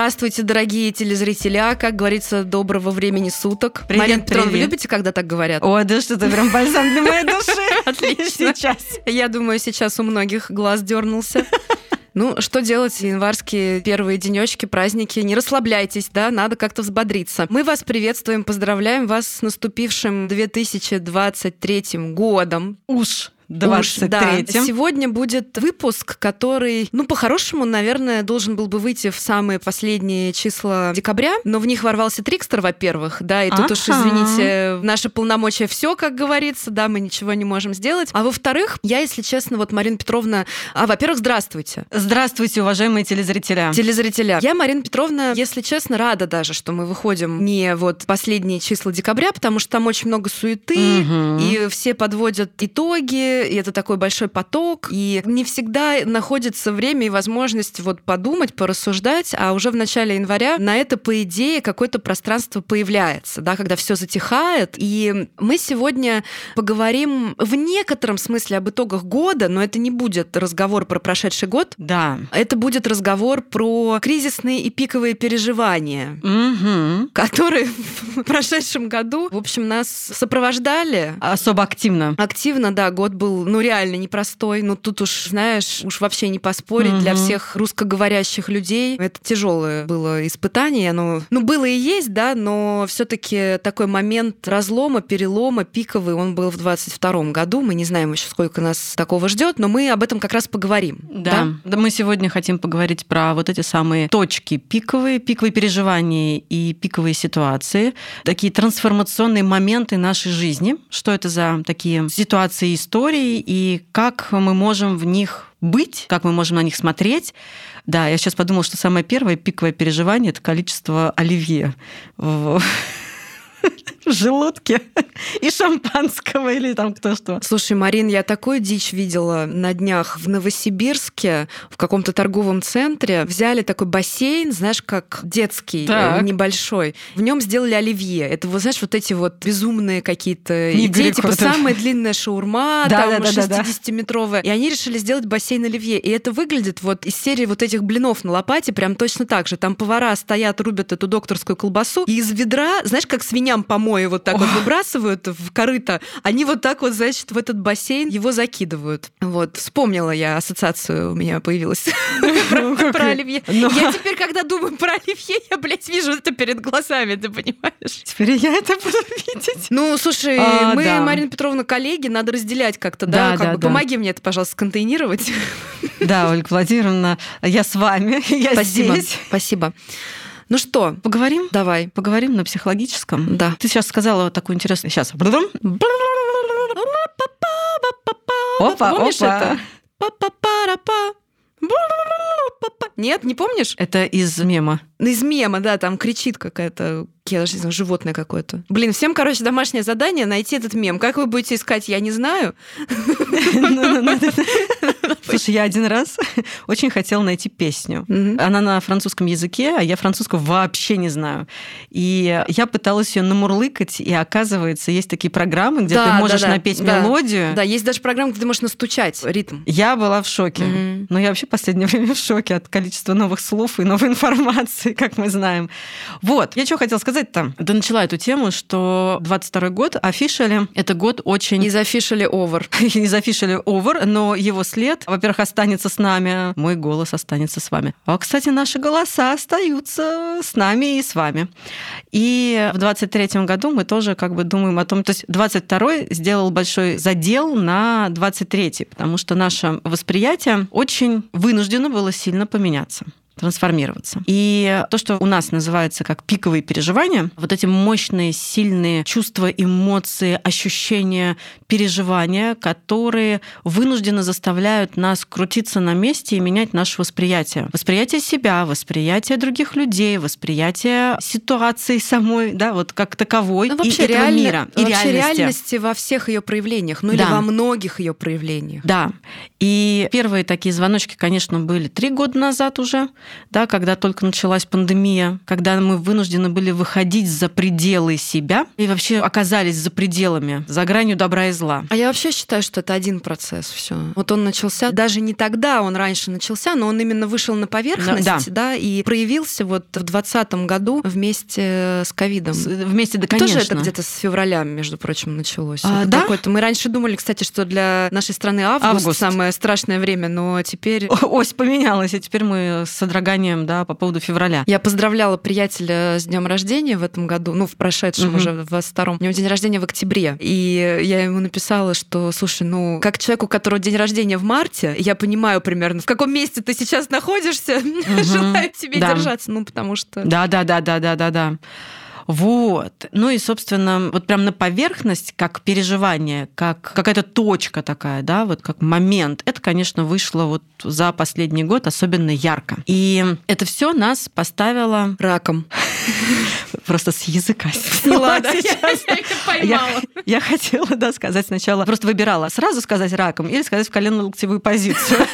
Здравствуйте, дорогие телезрителя. Как говорится, доброго времени суток. Привет, Марина Петровна, вы любите, когда так говорят? Ой, да что ты прям бальзам для моей души. Отлично. Сейчас. Я думаю, сейчас у многих глаз дернулся. Ну, что делать январские первые денечки, праздники? Не расслабляйтесь, да, надо как-то взбодриться. Мы вас приветствуем, поздравляем вас с наступившим 2023 годом. Уж Уж, да. 23 Сегодня будет выпуск, который, ну, по-хорошему, наверное, должен был бы выйти в самые последние числа декабря, но в них ворвался Трикстер, во-первых, да, и тут уж, Ага. извините, наши полномочия все, как говорится, да, мы ничего не можем сделать. А во-вторых, я, если честно, вот, Марина Петровна, а, во-первых, здравствуйте. Здравствуйте, уважаемые телезрителя. Телезрителя. Я, Марина Петровна, если честно, рада даже, что мы выходим не вот последние числа декабря, потому что там очень много суеты, Мгм. и все подводят итоги, и это такой большой поток, и не всегда находится время и возможность вот подумать, порассуждать, а уже в начале января на это, по идее, какое-то пространство появляется, да, когда все затихает. И мы сегодня поговорим в некотором смысле об итогах года, но это не будет разговор про прошедший год, Да. это будет разговор про кризисные и пиковые переживания, Мгм. которые в прошедшем году, в общем, нас сопровождали. Особо активно. Активно, да, год был, ну, реально непростой. Ну, тут уж, знаешь, уж вообще не поспорить. Для Мгм. всех русскоговорящих людей это тяжелое было испытание. Оно, ну, было и есть, да, но все таки такой момент разлома, перелома, пиковый, он был в 22 году. Мы не знаем еще, сколько нас такого ждет, но мы об этом как раз поговорим. Да. да. Мы сегодня хотим поговорить про вот эти самые точки пиковые, пиковые переживания и пиковые ситуации, такие трансформационные моменты нашей жизни. Что это за такие ситуации и истории, и как мы можем в них быть, как мы можем на них смотреть. Да, я сейчас подумала, что самое первое пиковое переживание это количество оливье желудке и шампанского или там кто что. Слушай, Марин, я такую дичь видела на днях в Новосибирске, в каком-то торговом центре. Взяли такой бассейн, знаешь, как детский, Так. э, небольшой. В нем сделали оливье. Это, вот, знаешь, вот эти вот безумные какие-то идеи, типа самая длинная шаурма, Да, там да, да, да, да. 60-метровая. И они решили сделать бассейн оливье. И это выглядит вот из серии вот этих блинов на лопате прям точно так же. Там повара стоят, рубят эту докторскую колбасу, и из ведра, знаешь, как свиням помои вот так вот выбрасывают в корыто, они вот так вот, значит, в этот бассейн его закидывают. Вот, вспомнила я, ассоциацию у меня появилась про про оливье. Ну. Я теперь, когда думаю про оливье, я, блядь, вижу это перед глазами, ты понимаешь? Теперь я это буду видеть. Ну, слушай, А, мы. Марина Петровна, коллеги, надо разделять как-то, да? Помоги мне это, пожалуйста, сконтейнировать. Да, Ольга Владимировна, я с вами, я здесь. Спасибо. Ну что, Поговорим? давай. Поговорим на психологическом. Да. Ты сейчас сказала такую интересную... Сейчас. Опа, Помнишь опа. это? Нет, не помнишь? Это из мема. Из мема, да, там кричит какая-то, я даже не знаю, животное какое-то. Блин, всем, короче, домашнее задание найти этот мем. Как вы будете искать, я не знаю. Слушай, я один раз очень хотела найти песню. Она на французском языке, а я французского вообще не знаю. И я пыталась ее намурлыкать, и оказывается, есть такие программы, где ты можешь напеть мелодию. Да, есть даже программа, где ты можешь настучать ритм. Я была в шоке. Но я вообще в последнее время в шоке от количества новых слов и новой информации, как мы знаем. Вот, я что хотела сказать-то? Да начала эту тему, что 22 год, officially, это год очень... Из officially over. из officially over, но его след, во-первых, останется с нами, мой голос останется с вами. А, кстати, наши голоса остаются с нами и с вами. И в 23 году мы тоже как бы думаем о том, то есть 22 сделал большой задел на 23 потому что наше восприятие очень вынуждено было сильно поменяться трансформироваться. И то, что у нас называется как пиковые переживания, вот эти мощные, сильные чувства, эмоции, ощущения, переживания, которые вынужденно заставляют нас крутиться на месте и менять наше восприятие. Восприятие себя, восприятие других людей, восприятие ситуации самой, да, вот как таковой Ну, и вообще, этого реально- мира, и вообще реальности. реальности во всех ее проявлениях, ну или Да. во многих ее проявлениях. Да. И первые такие звоночки, конечно, были три года назад уже. Да, когда только началась пандемия, когда мы вынуждены были выходить за пределы себя и вообще оказались за пределами, за гранью добра и зла. А я вообще считаю, что это один процесс все. Вот он начался, даже не тогда он раньше начался, но он именно вышел на поверхность, да, да и проявился вот в 2020 году вместе с ковидом. Вместе, да, конечно. Тоже это где-то с февраля, между прочим, началось. А, да? Какой-то. Мы раньше думали, кстати, что для нашей страны август, август. самое страшное время, но теперь... Ось поменялась, и теперь мы с содроганием да, по поводу февраля. Я поздравляла приятеля с днем рождения в этом году, ну, в прошедшем угу. уже, в втором. У него день рождения в октябре. И я ему написала, что, слушай, ну, как человеку, у которого день рождения в марте, я понимаю примерно, в каком месте ты сейчас находишься, угу. желаю тебе да. держаться, ну, потому что... Да-да-да-да-да-да-да. Вот. Ну и, собственно, вот прям на поверхность, как переживание, как какая-то точка такая, да, вот как момент, это, конечно, вышло вот за последний год особенно ярко. И это все нас поставило раком. Просто с языка сняла, да? Я, я хотела, да, сказать сначала, просто выбирала сразу сказать раком или сказать в колено-локтевую позицию.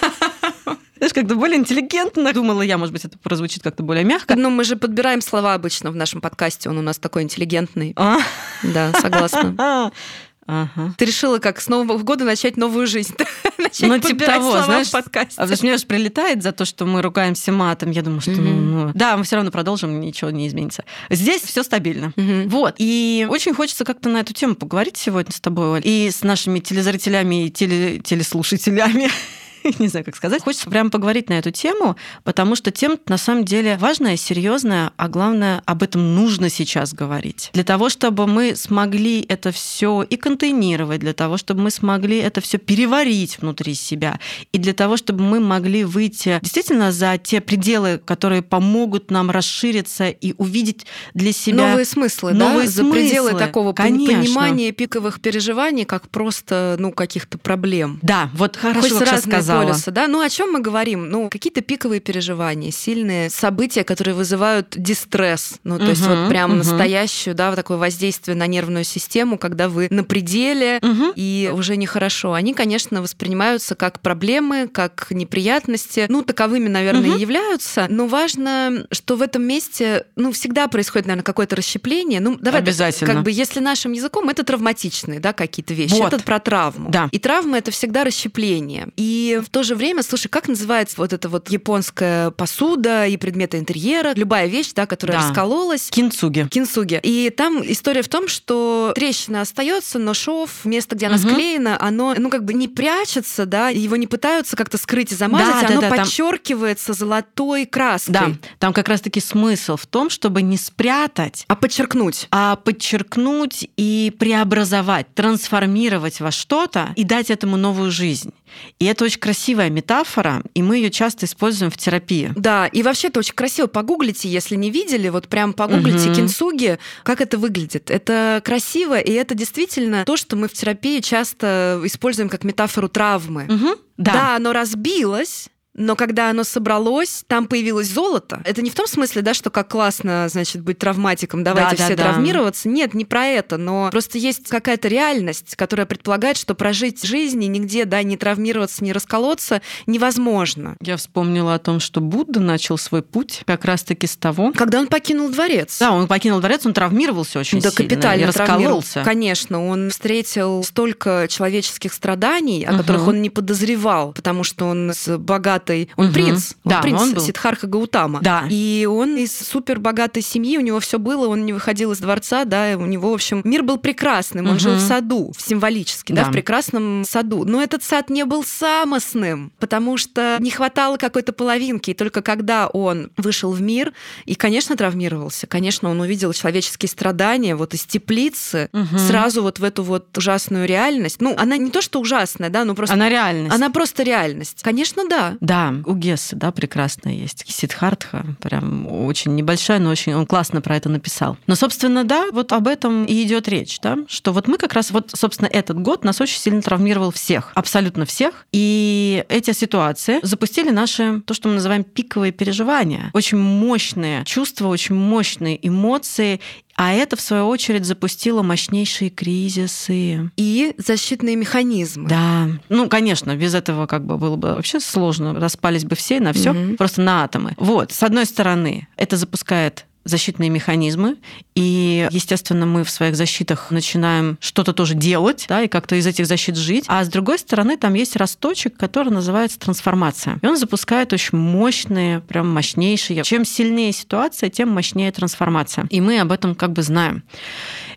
Знаешь, как-то более интеллигентно. Думала я, может быть, это прозвучит как-то более мягко. Ну, мы же подбираем слова обычно в нашем подкасте. Он у нас такой интеллигентный. А? Да, согласна. Ага. Ты решила как с Нового года начать новую жизнь. начать ну, типа того, знаешь, в подкасте. А мне же прилетает за то, что мы ругаемся матом. Я думаю, что mm-hmm. ну, да, мы все равно продолжим, ничего не изменится. Здесь все стабильно. Mm-hmm. Вот. И очень хочется как-то на эту тему поговорить сегодня с тобой, Оль, и с нашими телезрителями и теле- телеслушателями. не знаю, как сказать. Хочется прямо поговорить на эту тему, потому что тема на самом деле важная, серьезная, а главное, об этом нужно сейчас говорить. Для того, чтобы мы смогли это все и контейнировать, для того, чтобы мы смогли это все переварить внутри себя, и для того, чтобы мы могли выйти действительно за те пределы, которые помогут нам расшириться и увидеть для себя новые смыслы, новые да? смыслы. за пределы такого Конечно. понимания пиковых переживаний, как просто ну каких-то проблем. Да, вот хорошо, Хоть сказала полюса, да? Ну, о чем мы говорим? Ну, какие-то пиковые переживания, сильные события, которые вызывают дистресс. Ну, то угу, есть вот прям угу. настоящую, да, вот такое воздействие на нервную систему, когда вы на пределе угу. и уже нехорошо. Они, конечно, воспринимаются как проблемы, как неприятности. Ну, таковыми, наверное, угу. и являются. Но важно, что в этом месте, ну, всегда происходит, наверное, какое-то расщепление. Ну, давай, Обязательно. как бы, если нашим языком, это травматичные, да, какие-то вещи. Вот. Это про травму. Да. И травма это всегда расщепление. И в то же время, слушай, как называется вот эта вот японская посуда и предметы интерьера, любая вещь, да, которая да. раскололась. Кинцуги. Кинцуги. И там история в том, что трещина остается, но шов, место, где она угу. склеена, оно, ну, как бы не прячется, да, его не пытаются как-то скрыть и замазать, да, оно да, подчеркивается там... золотой краской. Да, там как раз-таки смысл в том, чтобы не спрятать, а подчеркнуть. А подчеркнуть и преобразовать, трансформировать во что-то и дать этому новую жизнь. И это очень красивая метафора, и мы ее часто используем в терапии. Да, и вообще это очень красиво. Погуглите, если не видели, вот прям погуглите угу. кинсуги, как это выглядит. Это красиво, и это действительно то, что мы в терапии часто используем как метафору травмы. Угу. Да. да, оно разбилось, но когда оно собралось, там появилось золото. Это не в том смысле, да, что как классно, значит, быть травматиком, давайте да, все да, травмироваться. Да. Нет, не про это, но просто есть какая-то реальность, которая предполагает, что прожить жизнь и нигде, да, не травмироваться, не расколоться невозможно. Я вспомнила о том, что Будда начал свой путь как раз-таки с того... Когда он покинул дворец. Да, он покинул дворец, он травмировался очень да, сильно. капитально и раскололся. Конечно, он встретил столько человеческих страданий, о угу. которых он не подозревал, потому что он с богат богатой. Он угу. принц. Он да, принц он был. Сидхарха Гаутама. Да. И он из супер богатой семьи, у него все было, он не выходил из дворца, да, у него, в общем, мир был прекрасным. Он угу. жил в саду, символически, да. да, в прекрасном саду. Но этот сад не был самостным, потому что не хватало какой-то половинки. И только когда он вышел в мир и, конечно, травмировался, конечно, он увидел человеческие страдания вот из теплицы угу. сразу вот в эту вот ужасную реальность. Ну, она не то, что ужасная, да, но просто... Она реальность. Она просто реальность. Конечно, да. Да, да, у Гессы, да, прекрасная есть. Сидхартха, прям очень небольшая, но очень он классно про это написал. Но, собственно, да, вот об этом и идет речь, да, что вот мы как раз, вот, собственно, этот год нас очень сильно травмировал всех, абсолютно всех. И эти ситуации запустили наши, то, что мы называем пиковые переживания. Очень мощные чувства, очень мощные эмоции А это, в свою очередь, запустило мощнейшие кризисы. И защитные механизмы. Да. Ну, конечно, без этого как бы было бы вообще сложно. Распались бы все на все, угу. просто на атомы. Вот, с одной стороны, это запускает защитные механизмы, и, естественно, мы в своих защитах начинаем что-то тоже делать, да, и как-то из этих защит жить. А с другой стороны, там есть росточек, который называется трансформация. И он запускает очень мощные, прям мощнейшие. Чем сильнее ситуация, тем мощнее трансформация. И мы об этом как бы знаем.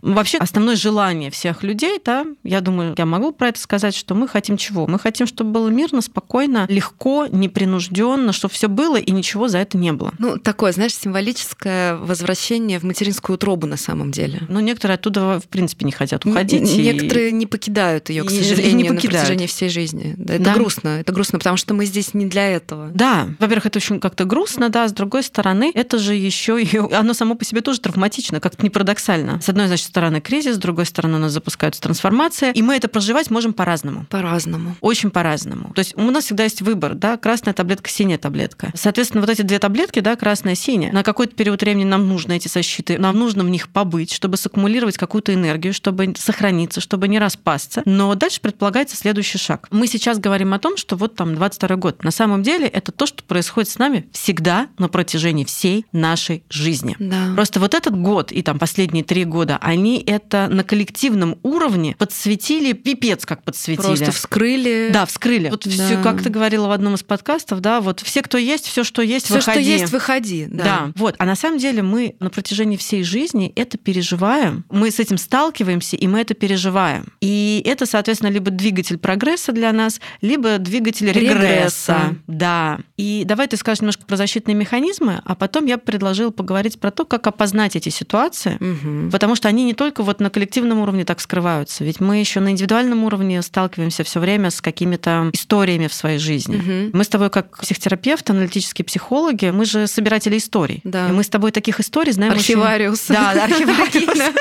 Вообще, основное желание всех людей, да, я думаю, я могу про это сказать, что мы хотим чего? Мы хотим, чтобы было мирно, спокойно, легко, непринужденно, чтобы все было и ничего за это не было. Ну, такое, знаешь, символическое возвращение в материнскую утробу на самом деле. Ну, некоторые оттуда, в принципе, не хотят уходить. Некоторые и... не покидают ее, к сожалению, не покидают. на протяжении всей жизни. Это да. грустно. Это грустно, потому что мы здесь не для этого. Да, во-первых, это очень как-то грустно, да, с другой стороны, это же еще и оно само по себе тоже травматично, как-то не парадоксально. С одной, значит, стороны кризис, с другой стороны у нас запускается трансформация, и мы это проживать можем по-разному. По-разному. Очень по-разному. То есть у нас всегда есть выбор, да, красная таблетка, синяя таблетка. Соответственно, вот эти две таблетки, да, красная, синяя, на какой-то период времени нам нужно эти защиты, нам нужно в них побыть, чтобы саккумулировать какую-то энергию, чтобы сохраниться, чтобы не распасться. Но дальше предполагается следующий шаг. Мы сейчас говорим о том, что вот там 22 год. На самом деле это то, что происходит с нами всегда на протяжении всей нашей жизни. Да. Просто вот этот год и там последние три года, они это на коллективном уровне подсветили, пипец как подсветили. Просто вскрыли. Да, вскрыли. Вот да. все, как ты говорила в одном из подкастов, да, вот все, кто есть, все, что есть, все, выходи. что есть, выходи. Да. да. Вот. А на самом деле мы на протяжении всей жизни это переживаем. Мы с этим сталкиваемся, и мы это переживаем. И это, соответственно, либо двигатель прогресса для нас, либо двигатель регресса. регресса. Да. И давай ты скажешь немножко про защитные механизмы, а потом я предложила поговорить про то, как опознать эти ситуации, угу. потому что они не только вот на коллективном уровне так скрываются, ведь мы еще на индивидуальном уровне сталкиваемся все время с какими-то историями в своей жизни. Угу. Мы с тобой как психотерапевты, аналитические психологи, мы же собиратели историй. Да. И мы с тобой таких историй знаем Архивариус. Очень... Да, архивариус.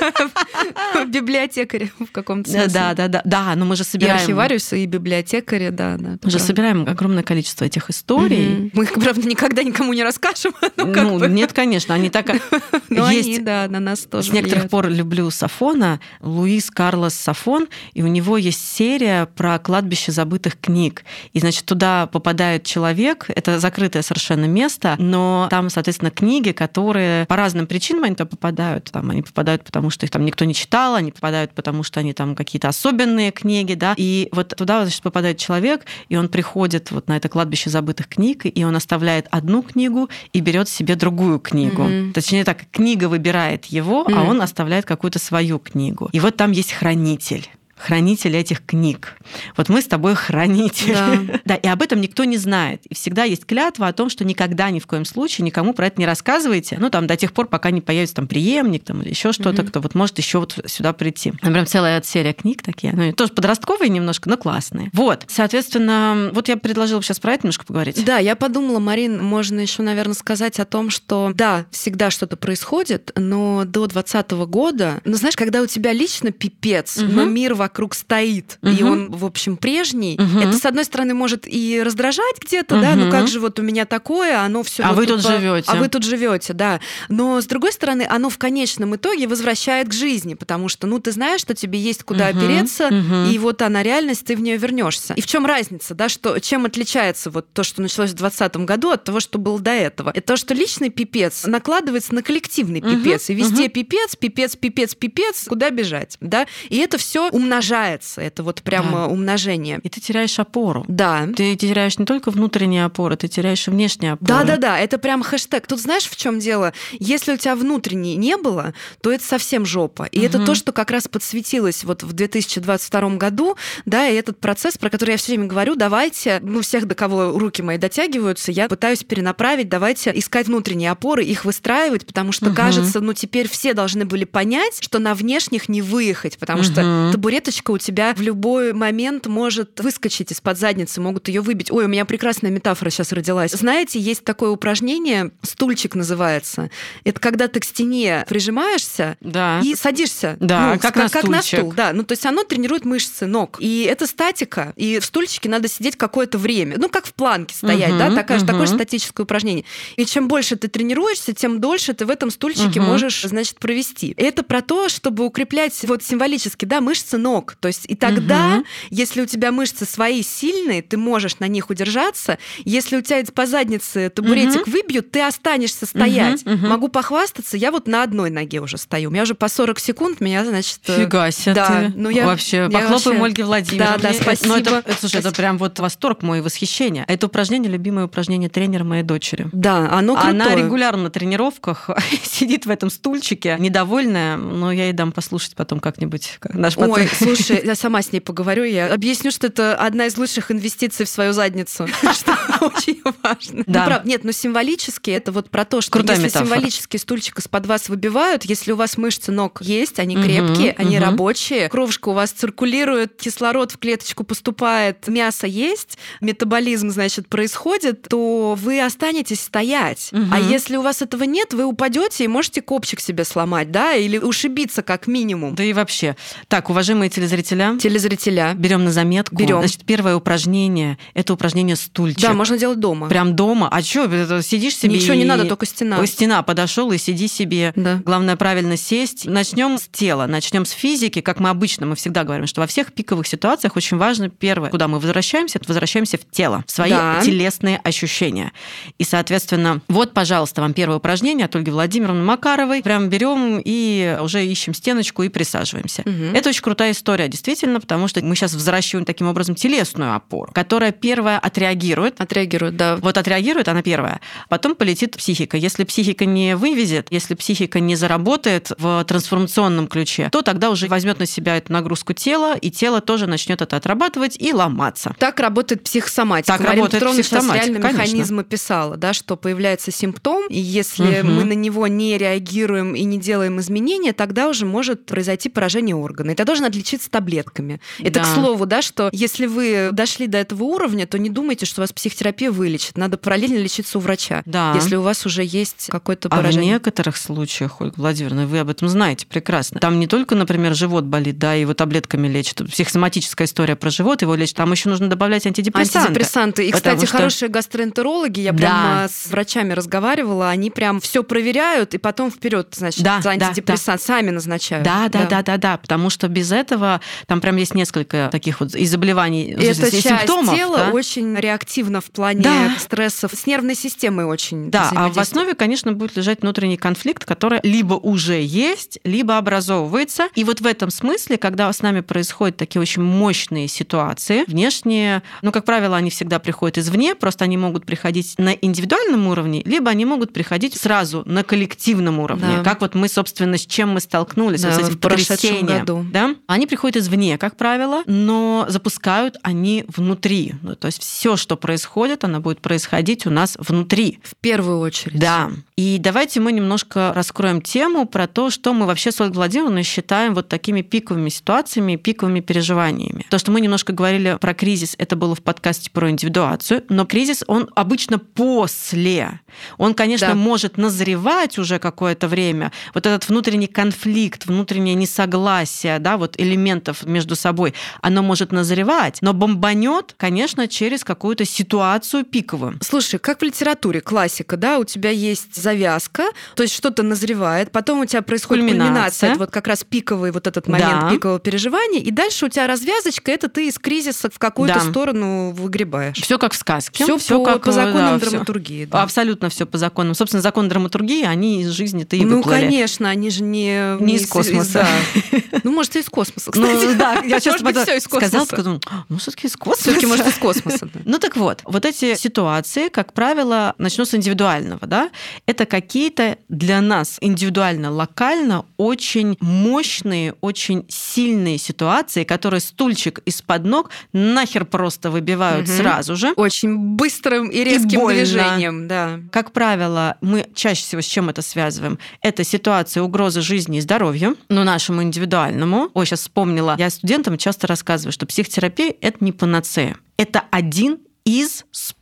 Библиотекарь в каком-то смысле. Да, да, да. Да, но мы же собираем... И архивариусы, и библиотекари, да. да мы же собираем огромное количество этих историй. Мы их, правда, никогда никому не расскажем. Ну, нет, конечно, они так... Но есть... они, да, на нас тоже С некоторых пор люблю Сафона, Луис Карлос Сафон, и у него есть серия про кладбище забытых книг. И, значит, туда попадает человек, это закрытое совершенно место, но там, соответственно, книги, которые по разным причинам они туда попадают. Там они попадают, потому что их там никто не читал, они попадают, потому что они там какие-то особенные книги, да. И вот туда, значит, попадает человек, и он приходит вот на это кладбище забытых книг, и он оставляет одну книгу и берет себе другую книгу. Mm-hmm. Точнее так, книга выбирает его, mm-hmm. а он оставляет какую-то свою книгу. И вот там есть хранитель хранитель этих книг. Вот мы с тобой хранитель. Да. да, и об этом никто не знает. И всегда есть клятва о том, что никогда ни в коем случае никому про это не рассказывайте. Ну, там, до тех пор, пока не появится там преемник там, или еще что-то, кто вот может еще вот сюда прийти. Там прям целая серия книг такие. Ну, тоже подростковые немножко, но классные. Вот, соответственно, вот я предложила сейчас про это немножко поговорить. Да, я подумала, Марин, можно еще, наверное, сказать о том, что да, всегда что-то происходит, но до 2020 года, ну, знаешь, когда у тебя лично пипец, угу. но мир вокруг вокруг стоит, угу. и он, в общем, прежний, угу. это, с одной стороны, может и раздражать где-то, угу. да, ну как же вот у меня такое, оно все. А вот вы тут по... живете. А вы тут живете, да. Но, с другой стороны, оно в конечном итоге возвращает к жизни, потому что, ну, ты знаешь, что тебе есть куда угу. опереться, угу. и вот она реальность, ты в нее вернешься. И в чем разница, да, что, чем отличается вот то, что началось в 2020 году от того, что было до этого? Это то, что личный пипец накладывается на коллективный пипец, угу. и везде угу. пипец, пипец, пипец, пипец, куда бежать, да? И это все умножается умножается. Это вот прям да. умножение. И ты теряешь опору. Да. Ты теряешь не только внутренние опоры, ты теряешь и внешние опоры. Да, да, да. Это прям хэштег. Тут знаешь, в чем дело? Если у тебя внутренней не было, то это совсем жопа. И угу. это то, что как раз подсветилось вот в 2022 году, да, и этот процесс, про который я все время говорю, давайте, ну, всех, до кого руки мои дотягиваются, я пытаюсь перенаправить, давайте искать внутренние опоры, их выстраивать, потому что, угу. кажется, ну, теперь все должны были понять, что на внешних не выехать, потому угу. что табурет клеточка у тебя в любой момент может выскочить из-под задницы, могут ее выбить. Ой, у меня прекрасная метафора сейчас родилась. Знаете, есть такое упражнение, стульчик называется. Это когда ты к стене прижимаешься Да. и садишься. Да, Ну, как на как на стул. Да, ну то есть оно тренирует мышцы ног. И это статика. И в стульчике надо сидеть какое-то время. Ну, как в планке стоять, Мгм, да, такое, же- такое же статическое упражнение. И чем больше ты тренируешься, тем дольше ты в этом стульчике Мгм. можешь, значит, провести. Это про то, чтобы укреплять вот символически, да, мышцы ног. То есть и тогда, Мгм. если у тебя мышцы свои сильные, ты можешь на них удержаться. Если у тебя по заднице табуретик выбьют, ты останешься стоять. Мгм, мгм. Могу похвастаться, я вот на одной ноге уже стою. У меня уже по 40 секунд, меня, значит... э, Фига себе да, ты. ну я- вообще, я похлопаем вообще- Ольге Владимировне. Да, да, спасибо. Ну, это, это, слушай, это Спасибо. прям вот восторг мой, восхищение. Это упражнение, любимое упражнение тренера моей дочери. Да, оно крутое. Она регулярно на тренировках сидит в этом стульчике, недовольная, но я ей дам послушать потом как-нибудь как наш Ой. Слушай, я сама с ней поговорю, я объясню, что это одна из лучших инвестиций в свою задницу, что очень важно. Да. Ну, правда, нет, но символически это вот про то, что если символически стульчик из-под вас выбивают, если у вас мышцы ног есть, они крепкие, они рабочие, кровушка у вас циркулирует, кислород в клеточку поступает, мясо есть, метаболизм, значит, происходит, то вы останетесь стоять. А если у вас этого нет, вы упадете и можете копчик себе сломать, да, или ушибиться как минимум. Да и вообще. Так, уважаемые телезрителя, Телезрителя. берем на заметку. Берем. Значит, первое упражнение – это упражнение стульчик. Да, можно делать дома. Прям дома. А что, сидишь себе Ничего не и- надо, только стена. Стена подошел и сиди себе. Да. Главное правильно сесть. Начнем с тела, начнем с физики, как мы обычно, мы всегда говорим, что во всех пиковых ситуациях очень важно первое, куда мы возвращаемся, это возвращаемся в тело, в свои Да. телесные ощущения. И, соответственно, вот, пожалуйста, вам первое упражнение от Ольги Владимировны Макаровой. Прям берем и уже ищем стеночку и присаживаемся. Мгм. Это очень крутая история, действительно, потому что мы сейчас взращиваем таким образом телесную опору, которая первая отреагирует, Отреагирует, да. вот отреагирует она первая, потом полетит психика. Если психика не вывезет, если психика не заработает в трансформационном ключе, то тогда уже возьмет на себя эту нагрузку тела, и тело тоже начнет это отрабатывать и ломаться. Так работает психосоматика. Так Марина работает Петровна сейчас психосоматика, реально конечно. механизмы писала, да, что появляется симптом, и если Мгм. мы на него не реагируем и не делаем изменения, тогда уже может произойти поражение органа. Это должен отличиться таблетками. Это, Да. к слову, да, что если вы дошли до этого уровня, то не думайте, что вас психотерапия вылечит. Надо параллельно лечиться у врача, Да. если у вас уже есть какое-то А в поражение. некоторых случаях, Ольга Владимировна, вы об этом знаете прекрасно. Там не только, например, живот болит, да, его таблетками лечат. Психосоматическая история про живот его лечат. Там еще нужно добавлять антидепрессанты. Антидепрессанты. И, кстати, что- хорошие гастроэнтерологи, я Да. прямо с врачами разговаривала, они прям все проверяют и потом вперед, значит, Да, за да, антидепрессант сами назначают. Да, да, да, да, да, потому что без этого там прям есть несколько таких вот и заболеваний, эта и часть симптомов. тела да. очень реактивна в плане Да. стрессов. С нервной системой очень Да, а в основе, конечно, будет лежать внутренний конфликт, который либо уже есть, либо образовывается. И вот в этом смысле, когда с нами происходят такие очень мощные ситуации, внешние, ну, как правило, они всегда приходят извне, просто они могут приходить на индивидуальном уровне, либо они могут приходить сразу на коллективном уровне. Да. Как вот мы, собственно, с чем мы столкнулись, Да, вот с этим в потрясением. году. Да? Они приходят извне, как правило, но запускают они внутри. Ну, то есть все, что происходит, оно будет происходить у нас внутри. В первую очередь. Да. И давайте мы немножко раскроем тему про то, что мы вообще с Ольгой Владимировной считаем вот такими пиковыми ситуациями, пиковыми переживаниями. То, что мы немножко говорили про кризис, это было в подкасте про индивидуацию, но кризис, он обычно после. Он, конечно, Да. может назревать уже какое-то время. Вот этот внутренний конфликт, внутреннее несогласие, да, вот элементов между собой, оно может назревать, но бомбанет, конечно, через какую-то ситуацию пиковую. Слушай, как в литературе, классика, да, у тебя есть завязка, то есть что-то назревает, потом у тебя происходит Кульминация. кульминация, это вот как раз пиковый вот этот момент Да. пикового переживания, и дальше у тебя развязочка, это ты из кризиса в какую-то Да. сторону выгребаешь. Все как в сказке. Все Всё по, как, по э, законам да, драматургии. да. Абсолютно все по законам. Собственно, закон драматургии, они из жизни-то и ну, выплыли. конечно, они же не... Не из космоса. да. Ну, может, и из космоса, кстати. Ну да, я сейчас из сказала, подумала, ну все-таки из космоса. Все-таки, может, из космоса. Ну так вот, вот эти ситуации, как правило, начну с индивидуального, да, это Это какие-то для нас индивидуально, локально очень мощные, очень сильные ситуации, которые стульчик из-под ног нахер просто выбивают угу. сразу же. Очень быстрым и резким и движением, да. Как правило, мы чаще всего с чем это связываем? Это ситуация угрозы жизни и здоровью, но нашему индивидуальному. Ой, сейчас вспомнила. Я студентам часто рассказываю, что психотерапия — это не панацея. Это один из способов.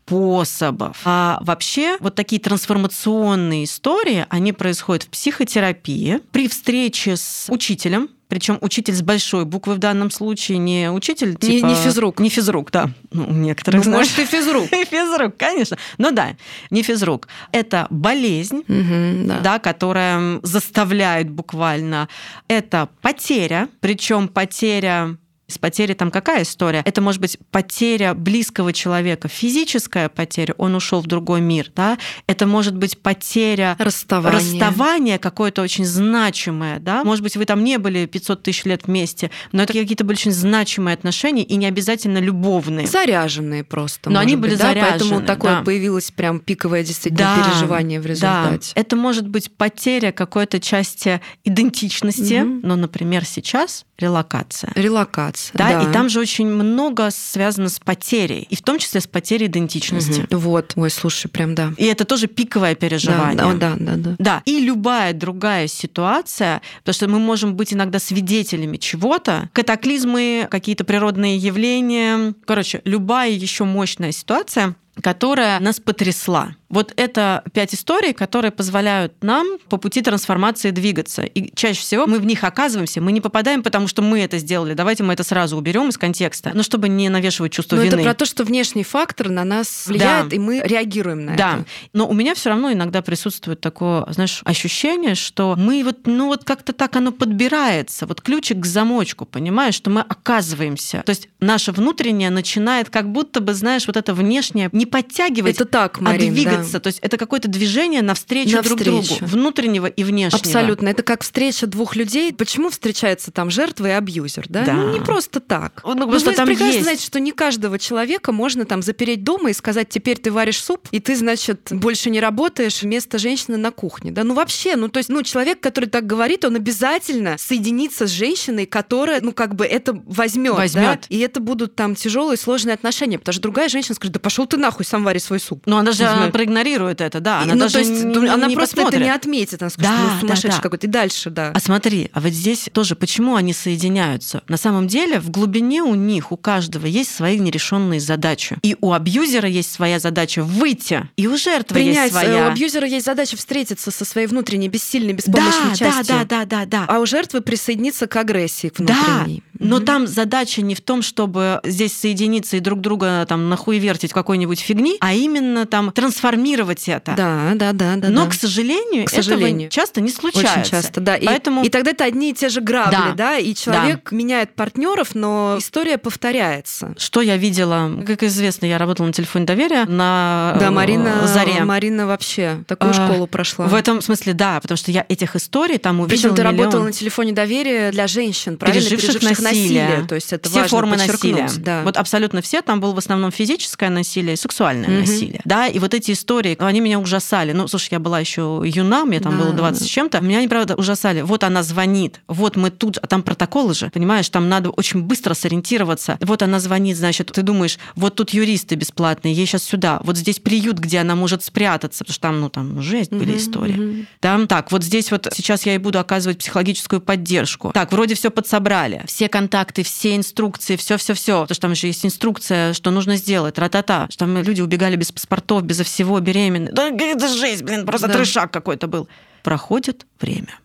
А вообще вот такие трансформационные истории, они происходят в психотерапии при встрече с учителем, причем учитель с большой буквы в данном случае, не учитель типа... Не, не физрук. Не физрук, да. Ну, некоторых ну, Может, и физрук. И физрук, конечно. Ну да, не физрук. Это болезнь, угу, да. да, которая заставляет буквально. Это потеря, причем потеря с потерей там какая история? Это может быть потеря близкого человека, физическая потеря, он ушел в другой мир, да? Это может быть потеря расставания, расставания какое-то очень значимое, да? Может быть, вы там не были 500 тысяч лет вместе, но это какие-то были очень значимые отношения и не обязательно любовные. Заряженные просто. Но они быть, были да? заряжены. Поэтому такое да. появилось прям пиковое действительно да, переживание в результате. Да. Это может быть потеря какой-то части идентичности, угу. но, например, сейчас релокация. Релокация. Да? да, и там же очень много связано с потерей, и в том числе с потерей идентичности. Угу. Вот, ой, слушай, прям да. И это тоже пиковое переживание. Да, да, да, да. Да, и любая другая ситуация, потому что мы можем быть иногда свидетелями чего-то, катаклизмы, какие-то природные явления, короче, любая еще мощная ситуация, которая нас потрясла. Вот это пять историй, которые позволяют нам по пути трансформации двигаться. И чаще всего мы в них оказываемся, мы не попадаем, потому что мы это сделали. Давайте мы это сразу уберем из контекста, но чтобы не навешивать чувство но вины. Это про то, что внешний фактор на нас влияет, да. и мы реагируем на да. это. Да. Но у меня все равно иногда присутствует такое, знаешь, ощущение, что мы вот, ну вот как-то так оно подбирается, вот ключик к замочку, понимаешь, что мы оказываемся. То есть наше внутреннее начинает как будто бы, знаешь, вот это внешнее не подтягивать, это так, Марин, а двигаться. Да. То есть это какое-то движение навстречу, навстречу друг другу, внутреннего и внешнего. Абсолютно. Это как встреча двух людей. Почему встречается там жертва и абьюзер? Да? да. Ну, не просто так. Ну, ну просто вы там прекрасно есть. знаете, что не каждого человека можно там запереть дома и сказать, теперь ты варишь суп, и ты, значит, больше не работаешь вместо женщины на кухне. Да? Ну вообще, ну то есть, ну человек, который так говорит, он обязательно соединится с женщиной, которая, ну как бы это возьмет. Возьмет. Да? И это будут там тяжелые, сложные отношения. Потому что другая женщина скажет, да пошел ты нахуй, сам вари свой суп. Но она же она проигнорирует это, да. Она ну, даже то есть, не, она не просто посмотрит. это не отметит. Она скажет, Да, ну да, сумасшедший да. какой-то. И дальше, да. А смотри, а вот здесь тоже, почему они соединяются? На самом деле, в глубине у них, у каждого есть свои нерешенные задачи. И у абьюзера есть своя задача выйти, и у жертвы Принять, есть своя. У абьюзера есть задача встретиться со своей внутренней, бессильной, беспомощной да, частью. Да, да, да, да, да. А у жертвы присоединиться к агрессии, к Да, внутренней. но там задача не в том, чтобы здесь соединиться и друг друга там нахуевертить в какой-нибудь фигни, а именно там трансформировать это. Да, да, да, да. Но, да. к сожалению, К сожалению. этого часто не случается. Очень часто, да. И, Поэтому и тогда это одни и те же грабли, Да. да, и человек меняет партнеров, но история повторяется. что я видела, как известно, я работала на телефоне доверия на Да, э, Марина, заре. Марина вообще такую А, школу прошла. В этом смысле, да, потому что я этих историй там увидела Причем ты миллион. работала на телефоне доверия для женщин, правильно? переживших, насилие. То есть это все важно формы насилия. Да. Вот абсолютно все. Там было в основном физическое насилие и сексуальное Мгм. насилие. Да, и вот эти истории, они меня ужасали. Ну, слушай, я была еще юна, мне там Да, было 20 да. с чем-то. Меня они, правда, ужасали. Вот она звонит, вот мы тут, а там протоколы же, понимаешь, там надо очень быстро сориентироваться. Вот она звонит, значит, ты думаешь, вот тут юристы бесплатные, ей сейчас сюда, вот здесь приют, где она может спрятаться, потому что там, ну, там жесть были истории. мгм. Там так, вот здесь вот сейчас я и буду оказывать психологическую поддержку. Так, вроде все подсобрали. Все контакты, все инструкции, все, все, все. Потому что там же есть инструкция, что нужно сделать, тра-та-та. Что там люди убегали без паспортов, безо всего, беременные. Да это жесть, блин, просто Да. трешак какой-то был. Проходит время.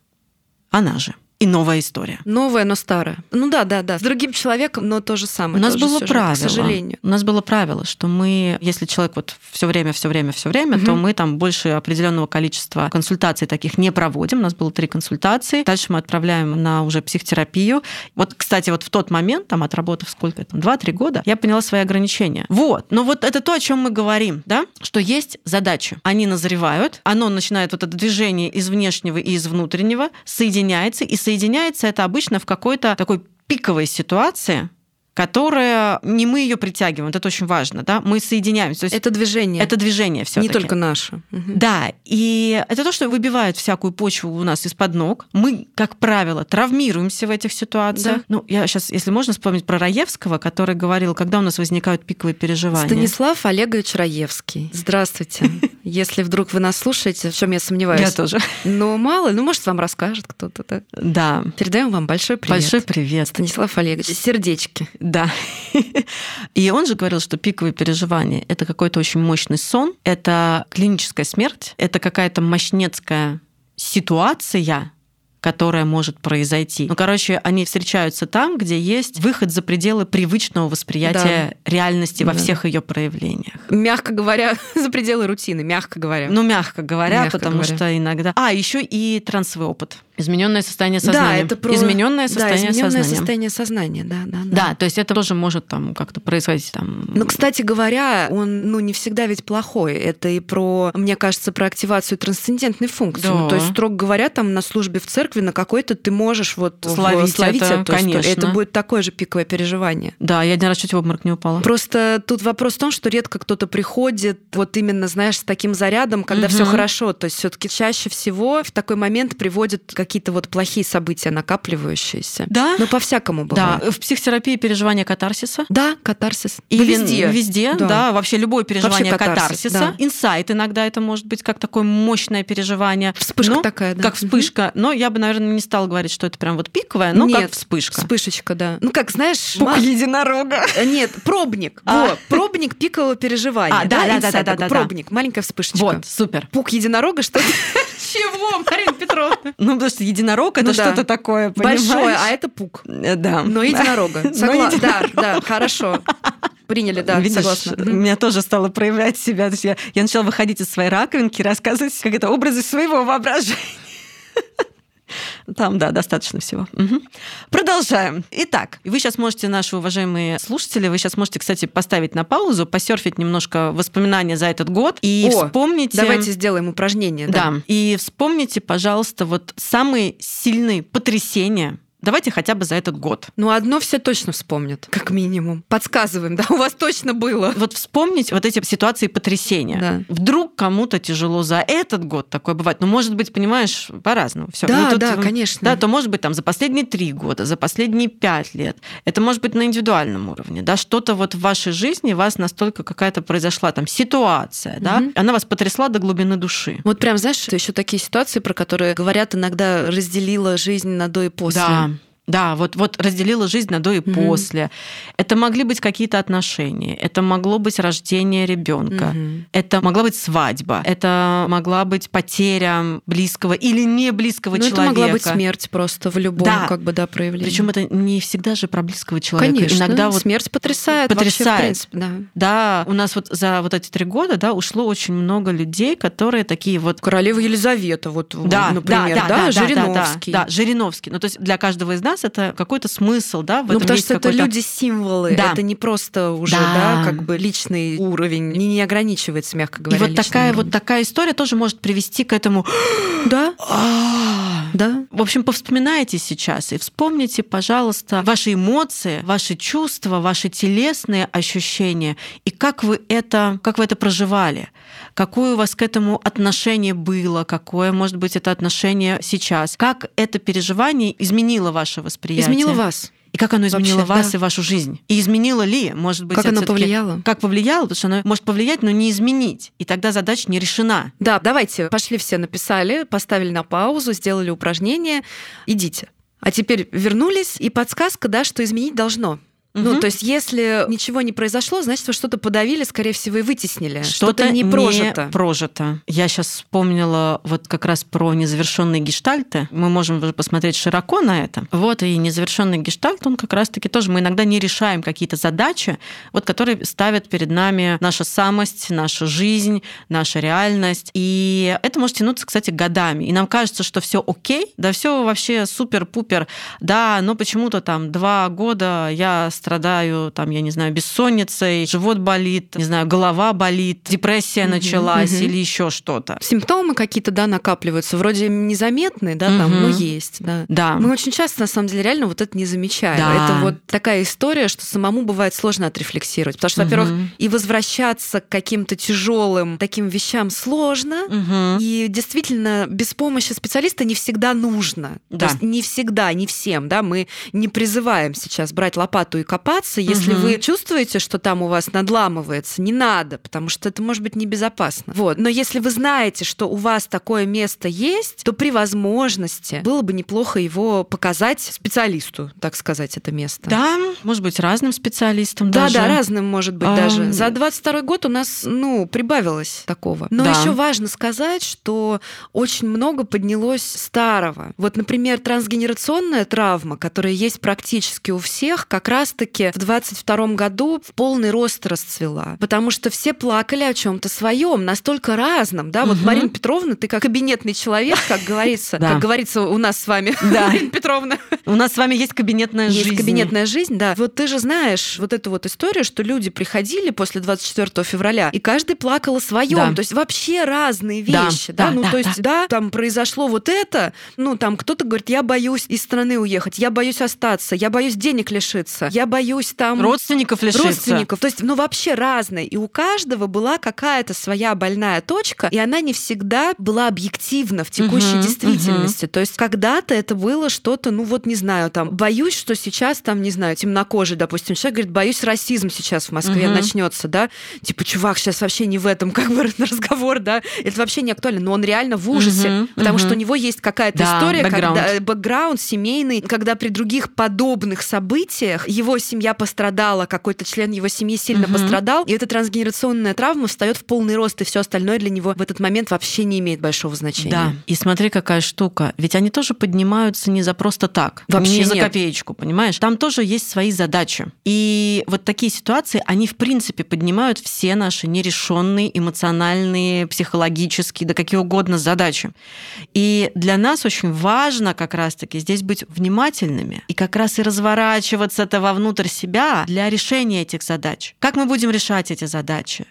Она же. И новая история. Новое, но старое. Ну да, да, да. С другим человеком, но то же самое. У нас было сюжет, правило. К сожалению. У нас было правило, что мы, если человек вот все время, все время, все время, то Мгм. мы там больше определенного количества консультаций таких не проводим. У нас было три консультации. Дальше мы отправляем на уже психотерапию. Вот, кстати, вот в тот момент, там, отработав сколько там, 2-3 года, я поняла свои ограничения. Вот. Но вот это то, о чем мы говорим, да, что есть задачи. Они назревают, оно начинает вот это движение из внешнего и из внутреннего, соединяется, и соединяется это обычно в какой-то такой пиковой ситуации, которая не мы ее притягиваем, вот это очень важно, да, мы соединяемся. Это движение. Это движение все. Не только наше. Да, и это то, что выбивает всякую почву у нас из-под ног. Мы, как правило, травмируемся в этих ситуациях. Да. Ну, я сейчас, если можно вспомнить про Раевского, который говорил, когда у нас возникают пиковые переживания. Станислав Олегович Раевский. Здравствуйте. Если вдруг вы нас слушаете, в чем я сомневаюсь. Я тоже. Но мало, ну, может, вам расскажет кто-то. Да. да. Передаем вам большой привет. Большой привет. Станислав Олегович. Сердечки. Да. И он же говорил, что пиковые переживания – это какой-то очень мощный сон, это клиническая смерть, это какая-то мощнецкая ситуация, которая может произойти. Ну, короче, они встречаются там, где есть выход за пределы привычного восприятия да. реальности во да. всех ее проявлениях. Мягко говоря, за пределы рутины, мягко говоря. Ну, мягко говоря, мягко потому говоря. что иногда. А, еще и трансовый опыт. Измененное состояние сознания. Да, это про... измененное состояние да, измененное сознания. состояние сознания, да, да, да. Да, то есть это тоже может там как-то происходить там. Ну, кстати говоря, он, ну, не всегда ведь плохой. Это и про, мне кажется, про активацию трансцендентной функции. Да. Ну, то есть, строго говоря, там на службе в церкви на какой-то ты можешь вот словить, словить это, эту конечно. Это будет такое же пиковое переживание. Да, я один раз чуть в обморок не упала. Просто тут вопрос в том, что редко кто-то приходит вот именно, знаешь, с таким зарядом, когда угу. все хорошо. То есть все-таки чаще всего в такой момент приводят какие-то вот плохие события накапливающиеся. Да. Ну, по-всякому бывает. Да. В психотерапии переживание катарсиса. Да, катарсис. И да везде. Везде, да. да. Вообще любое переживание вообще катарсис, катарсиса. Да. Инсайт иногда это может быть как такое мощное переживание. Вспышка но, такая, да. Как вспышка. Угу. Но я бы, наверное, не стала говорить, что это прям вот пиковая, но Нет, как вспышка. Вспышечка, да. Ну, как, знаешь... Пук единорога. Э, нет, пробник. А. Вот, пробник пикового переживания. А, да, да, да, да, да, да. Пробник, маленькая вспышечка. Вот, супер. Пук единорога, что Чего, Марина Петровна? Ну, потому что единорог это ну что-то такое, понимаешь? Большое, а это пук. Э, да. Но единорога. Согласна. Да, да, хорошо. Приняли, да, Видишь, согласна. У меня тоже стало проявлять себя. То есть я, я начала выходить из своей раковинки, рассказывать как это образы своего воображения. Там, да, достаточно всего. Угу. Продолжаем. Итак, вы сейчас можете, наши уважаемые слушатели, вы сейчас можете, кстати, поставить на паузу, посерфить немножко воспоминания за этот год и О, вспомните... Давайте сделаем упражнение. Да. да. И вспомните, пожалуйста, вот самые сильные потрясения, Давайте хотя бы за этот год. Ну, одно все точно вспомнят, как минимум. Подсказываем, да, у вас точно было. Вот вспомнить вот эти ситуации потрясения. Да. Вдруг кому-то тяжело за этот год такое бывает. Ну, может быть, понимаешь, по-разному. Все. Да, ну, тут, да, конечно. Да, то может быть там за последние три года, за последние пять лет. Это может быть на индивидуальном уровне, да, что-то вот в вашей жизни вас настолько какая-то произошла там ситуация, угу. да, она вас потрясла до глубины души. Вот прям, знаешь, еще такие ситуации, про которые говорят иногда разделила жизнь на до и после. Да. Да, вот, вот разделила жизнь на до и mm-hmm. после. Это могли быть какие-то отношения, это могло быть рождение ребенка, mm-hmm. это могла быть свадьба, это могла быть потеря близкого или не близкого Но человека. Это могла быть смерть просто в любом да. как бы да проявлении. Причем это не всегда же про близкого человека. Конечно, иногда вот смерть потрясает. Потрясает. Вообще, в принципе, да. да, у нас вот за вот эти три года да ушло очень много людей, которые такие вот. Королева Елизавета, вот, да, например, да, да, да, да Жириновский. Да, да, да, Жириновский. Ну то есть для каждого из нас нас это какой-то смысл, да, в ну, этом потому что это люди-символы, да. это не просто уже, да. да, как бы личный уровень, не, не ограничивается, мягко говоря. И вот такая вот такая история тоже может привести к этому. Да. Да. В общем, повспоминайте сейчас и вспомните, пожалуйста, ваши эмоции, ваши чувства, ваши телесные ощущения и как вы это, как вы это проживали, какое у вас к этому отношение было, какое, может быть, это отношение сейчас, как это переживание изменило ваше восприятие. Изменило вас. И как оно изменило Вообще, вас да. и вашу жизнь? И изменило ли, может быть, как оно повлияло? Как повлияло, потому что оно может повлиять, но не изменить. И тогда задача не решена. Да, давайте, пошли все написали, поставили на паузу, сделали упражнение, идите. А теперь вернулись, и подсказка, да, что изменить должно. Угу. Ну, то есть, если ничего не произошло, значит, вы что-то подавили, скорее всего, и вытеснили. Что-то, что не прожито. Не прожито. Я сейчас вспомнила вот как раз про незавершенные гештальты. Мы можем посмотреть широко на это. Вот и незавершенный гештальт, он как раз-таки тоже мы иногда не решаем какие-то задачи, вот которые ставят перед нами наша самость, наша жизнь, наша реальность. И это может тянуться, кстати, годами. И нам кажется, что все окей, да, все вообще супер-пупер, да, но почему-то там два года я страдаю, там, я не знаю, бессонницей, живот болит, не знаю, голова болит, депрессия угу, началась угу. или еще что-то. Симптомы какие-то, да, накапливаются, вроде незаметные, да, угу. там, но есть, да. Да. Мы очень часто, на самом деле, реально вот это не замечаем. Да. Это вот такая история, что самому бывает сложно отрефлексировать, потому что, во-первых, и возвращаться к каким-то тяжелым таким вещам сложно, и действительно без помощи специалиста не всегда нужно. Да. То есть не всегда, не всем, да, мы не призываем сейчас брать лопату и копаться. Если угу. вы чувствуете, что там у вас надламывается, не надо, потому что это может быть небезопасно. Вот. Но если вы знаете, что у вас такое место есть, то при возможности было бы неплохо его показать специалисту, так сказать, это место. Да, может быть, разным специалистам да, даже. Да, да, разным может быть а... даже. За 22 год у нас, ну, прибавилось такого. Но да. еще важно сказать, что очень много поднялось старого. Вот, например, трансгенерационная травма, которая есть практически у всех, как раз-таки в 22 году в полный рост расцвела. Потому что все плакали о чем-то своем, настолько разном. Да? Вот, угу. Марина Петровна, ты как кабинетный человек, как говорится, как говорится у нас с вами, Марина Петровна. У нас с вами есть кабинетная жизнь. Есть кабинетная жизнь, да. Вот ты же знаешь вот эту вот историю, что люди приходили после 24 февраля, и каждый плакал о своем. То есть вообще разные вещи. Да, ну то есть, да, там произошло вот это, ну там кто-то говорит, я боюсь из страны уехать, я боюсь остаться, я боюсь денег лишиться, я боюсь там... Родственников лишиться. Родственников. То есть, ну, вообще разные. И у каждого была какая-то своя больная точка, и она не всегда была объективна в текущей угу, действительности. Угу. То есть, когда-то это было что-то, ну, вот не знаю, там, боюсь, что сейчас там, не знаю, темнокожий, допустим, человек говорит, боюсь, расизм сейчас в Москве угу. начнется, да? Типа, чувак, сейчас вообще не в этом как бы разговор, да? Это вообще не актуально, но он реально в ужасе, угу, потому угу. что у него есть какая-то да, история, бэкграунд. когда бэкграунд семейный, когда при других подобных событиях его семья пострадала, какой-то член его семьи сильно угу. пострадал, и эта трансгенерационная травма встает в полный рост, и все остальное для него в этот момент вообще не имеет большого значения. Да. И смотри, какая штука. Ведь они тоже поднимаются не за просто так, вообще не за нет. копеечку, понимаешь? Там тоже есть свои задачи. И вот такие ситуации, они в принципе поднимают все наши нерешенные эмоциональные, психологические, да какие угодно задачи. И для нас очень важно как раз-таки здесь быть внимательными и как раз и разворачиваться это вовнутрь себя для решения этих задач. Как мы будем решать эти задачи?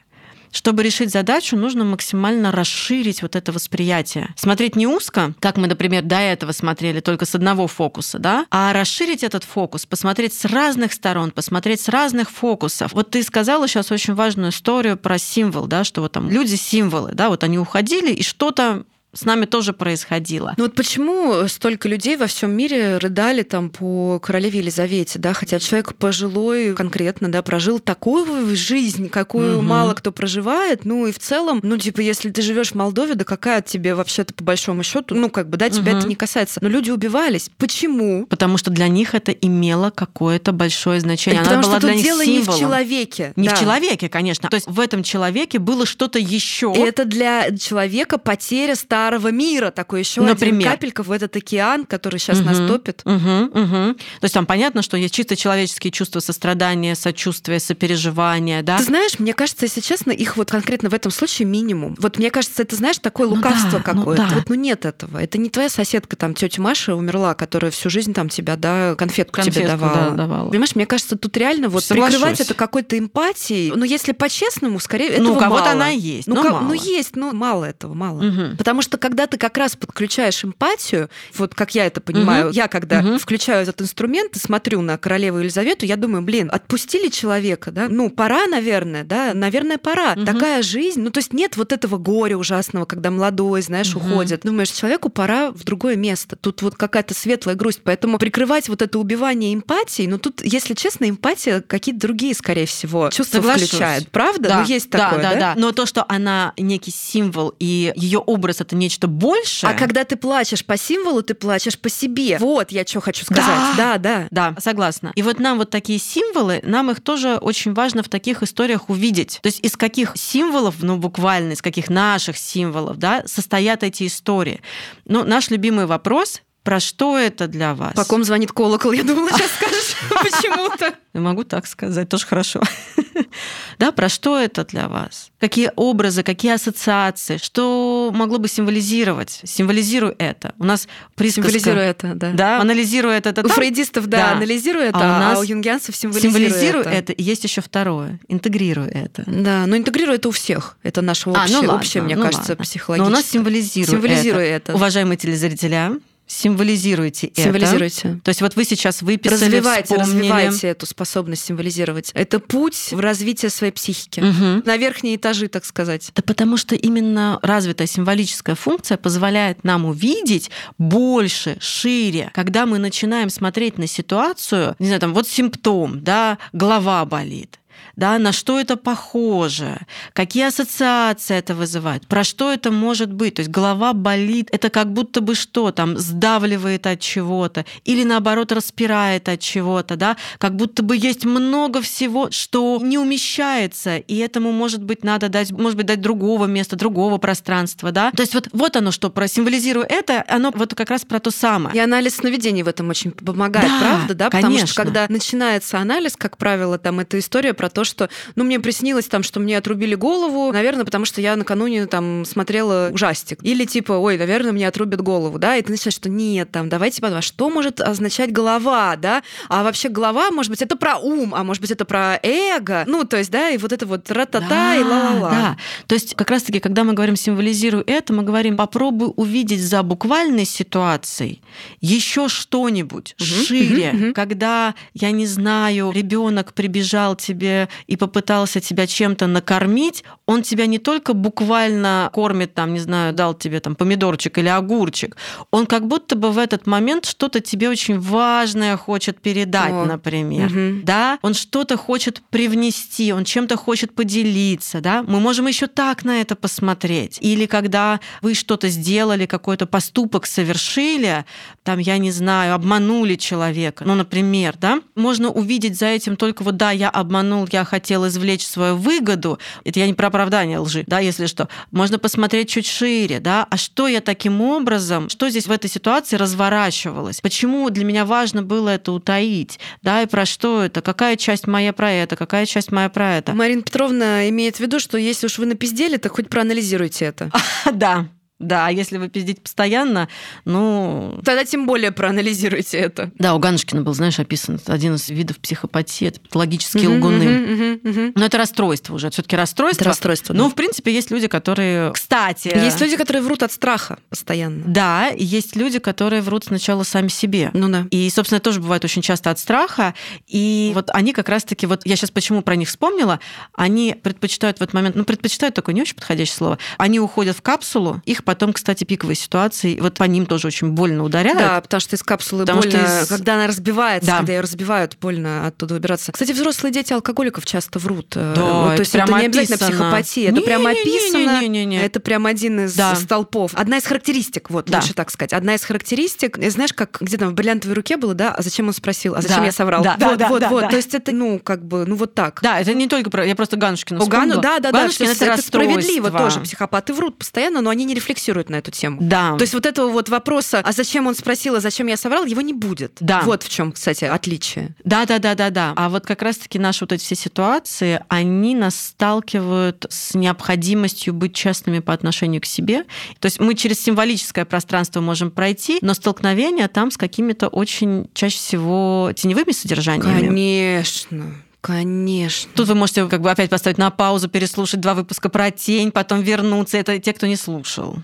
Чтобы решить задачу, нужно максимально расширить вот это восприятие. Смотреть не узко, как мы, например, до этого смотрели только с одного фокуса, да, а расширить этот фокус, посмотреть с разных сторон, посмотреть с разных фокусов. Вот ты сказала сейчас очень важную историю про символ, да, что вот там люди символы, да, вот они уходили и что-то с нами тоже происходило. Ну вот почему столько людей во всем мире рыдали там по королеве Елизавете, да, хотя человек пожилой конкретно, да, прожил такую жизнь, какую угу. мало кто проживает, ну и в целом, ну типа, если ты живешь в Молдове, да какая тебе вообще-то по большому счету, ну как бы, да, тебя угу. это не касается. Но люди убивались. Почему? Потому что для них это имело какое-то большое значение. Она была что для них дело символом. не в человеке. Не да. в человеке, конечно. То есть в этом человеке было что-то еще. Это для человека потеря старого старого мира, такой еще один капелька в этот океан, который сейчас угу, нас топит. Угу, угу. То есть там понятно, что есть чисто человеческие чувства сострадания, сочувствия, сопереживания, да? Ты знаешь, мне кажется, если честно, их вот конкретно в этом случае минимум. Вот мне кажется, это, знаешь, такое ну лукавство да, какое-то. Ну да. Вот, ну нет этого. Это не твоя соседка, там, тетя Маша умерла, которая всю жизнь там тебя, да, конфетку, конфетку тебе давала. Да, давала. Понимаешь, мне кажется, тут реально вот Соглашусь. прикрывать это какой-то эмпатией. Ну, если по-честному, скорее, этого Ну, у кого-то она есть, ну, но как, мало. Ну, есть, но мало этого, мало. Угу. Потому что когда ты как раз подключаешь эмпатию, вот как я это понимаю, угу. я когда угу. включаю этот инструмент и смотрю на королеву Елизавету, я думаю, блин, отпустили человека, да? Ну, пора, наверное, да? Наверное, пора. Угу. Такая жизнь. Ну, то есть нет вот этого горя ужасного, когда молодой, знаешь, угу. уходит. Думаешь, человеку пора в другое место. Тут вот какая-то светлая грусть. Поэтому прикрывать вот это убивание эмпатии, ну, тут, если честно, эмпатия какие-то другие, скорее всего, чувства Соглашусь. включает. Правда? Да. Ну, есть такое, да, да? Да, да. Но то, что она некий символ, и ее образ это нечто большее. А когда ты плачешь по символу, ты плачешь по себе. Вот я что хочу сказать. Да, да. Да, согласна. И вот нам вот такие символы, нам их тоже очень важно в таких историях увидеть. То есть из каких символов, ну буквально из каких наших символов, да, состоят эти истории. Ну, наш любимый вопрос Про что это для вас? По ком звонит колокол, я думала, сейчас скажешь почему-то. Могу так сказать, тоже хорошо. да, про что это для вас? Какие образы, какие ассоциации? Что могло бы символизировать? Символизируй это. У нас присказка... Символизируй это, да. Да, анализируй это. это у фрейдистов, да, да. анализируй это, а у, а а юнгианцев символизируй, символизируй это. это. И есть еще второе. Интегрируй это. Да, но интегрируй это у всех. Это наше общее, а, ну ладно, общее мне ну кажется, психологическое. Но у нас символизируй, символизируй это. это. Уважаемые телезрителя, символизируете Символизируйте. это. То есть вот вы сейчас выписали, Развивайте, вспомнили. развивайте эту способность символизировать. Это путь в развитие своей психики. Угу. На верхние этажи, так сказать. Да потому что именно развитая символическая функция позволяет нам увидеть больше, шире. Когда мы начинаем смотреть на ситуацию, не знаю, там вот симптом, да, голова болит да, на что это похоже, какие ассоциации это вызывает, про что это может быть. То есть голова болит, это как будто бы что там, сдавливает от чего-то или наоборот распирает от чего-то, да, как будто бы есть много всего, что не умещается, и этому, может быть, надо дать, может быть, дать другого места, другого пространства, да. То есть вот, вот оно, что про символизирую это, оно вот как раз про то самое. И анализ сновидений в этом очень помогает, да, правда, да? Потому конечно. что когда начинается анализ, как правило, там эта история про то, что, ну, мне приснилось там, что мне отрубили голову, наверное, потому что я накануне там смотрела ужастик. Или типа, ой, наверное, мне отрубят голову, да, и ты начинаешь, что нет, там, давайте подумаем, что может означать голова, да, а вообще голова, может быть, это про ум, а может быть, это про эго, ну, то есть, да, и вот это вот ра-та-та да, и ла-ла-ла. Да, то есть как раз-таки, когда мы говорим символизируй это, мы говорим, попробуй увидеть за буквальной ситуацией еще что-нибудь угу, шире, угу, угу. когда, я не знаю, ребенок прибежал тебе и попытался тебя чем-то накормить, он тебя не только буквально кормит, там, не знаю, дал тебе там помидорчик или огурчик, он как будто бы в этот момент что-то тебе очень важное хочет передать, О. например, угу. да, он что-то хочет привнести, он чем-то хочет поделиться, да, мы можем еще так на это посмотреть. Или когда вы что-то сделали, какой-то поступок совершили, там, я не знаю, обманули человека, ну, например, да, можно увидеть за этим только вот, да, я обманул, я хотел извлечь свою выгоду, это я не про оправдание лжи, да, если что, можно посмотреть чуть шире, да, а что я таким образом, что здесь в этой ситуации разворачивалось, почему для меня важно было это утаить, да, и про что это, какая часть моя про это, какая часть моя про это. Марина Петровна имеет в виду, что если уж вы напиздели, то хоть проанализируйте это. Да, да, а если вы пиздите постоянно, ну... Тогда тем более проанализируйте это. Да, у Ганушкина был, знаешь, описан один из видов психопатии, это патологические угу, лгуны. Угу, угу, угу. Но это расстройство уже, все таки расстройство. Это расстройство, Ну, да. в принципе, есть люди, которые... Кстати... Есть люди, которые врут от страха постоянно. Да, есть люди, которые врут сначала сами себе. Ну да. И, собственно, тоже бывает очень часто от страха. И вот они как раз-таки, вот я сейчас почему про них вспомнила, они предпочитают в этот момент, ну, предпочитают такое не очень подходящее слово, они уходят в капсулу, их потом, кстати, пиковые ситуации, вот по ним тоже очень больно ударяют. Да, потому что из капсулы потому больно, из... когда она разбивается, да. когда ее разбивают, больно оттуда выбираться. Кстати, взрослые дети алкоголиков часто врут. Э, да, вот, то есть это не обязательно психопатия, это не, прямо описано. Не, не, не, это прям один из да. столпов. Одна из характеристик, вот, да. лучше так сказать. Одна из характеристик, знаешь, как где-то в бриллиантовой руке было, да, а зачем он спросил, а зачем да. я соврал? Да, вот, да, вот, да, вот. Да. То есть это, ну, как бы, ну, вот так. Да, это не только про... Я просто Ганушкина вспомнила. Да, да, Ганушкин да. Это, это справедливо тоже. Психопаты врут постоянно, но они не рефлексируют на эту тему. Да. То есть вот этого вот вопроса, а зачем он спросил, а зачем я соврал, его не будет. Да. Вот в чем, кстати, отличие. Да, да, да, да, да. А вот как раз-таки наши вот эти все ситуации, они нас сталкивают с необходимостью быть честными по отношению к себе. То есть мы через символическое пространство можем пройти, но столкновение там с какими-то очень чаще всего теневыми содержаниями. Конечно. Конечно. Тут вы можете как бы опять поставить на паузу, переслушать два выпуска про тень, потом вернуться. Это те, кто не слушал.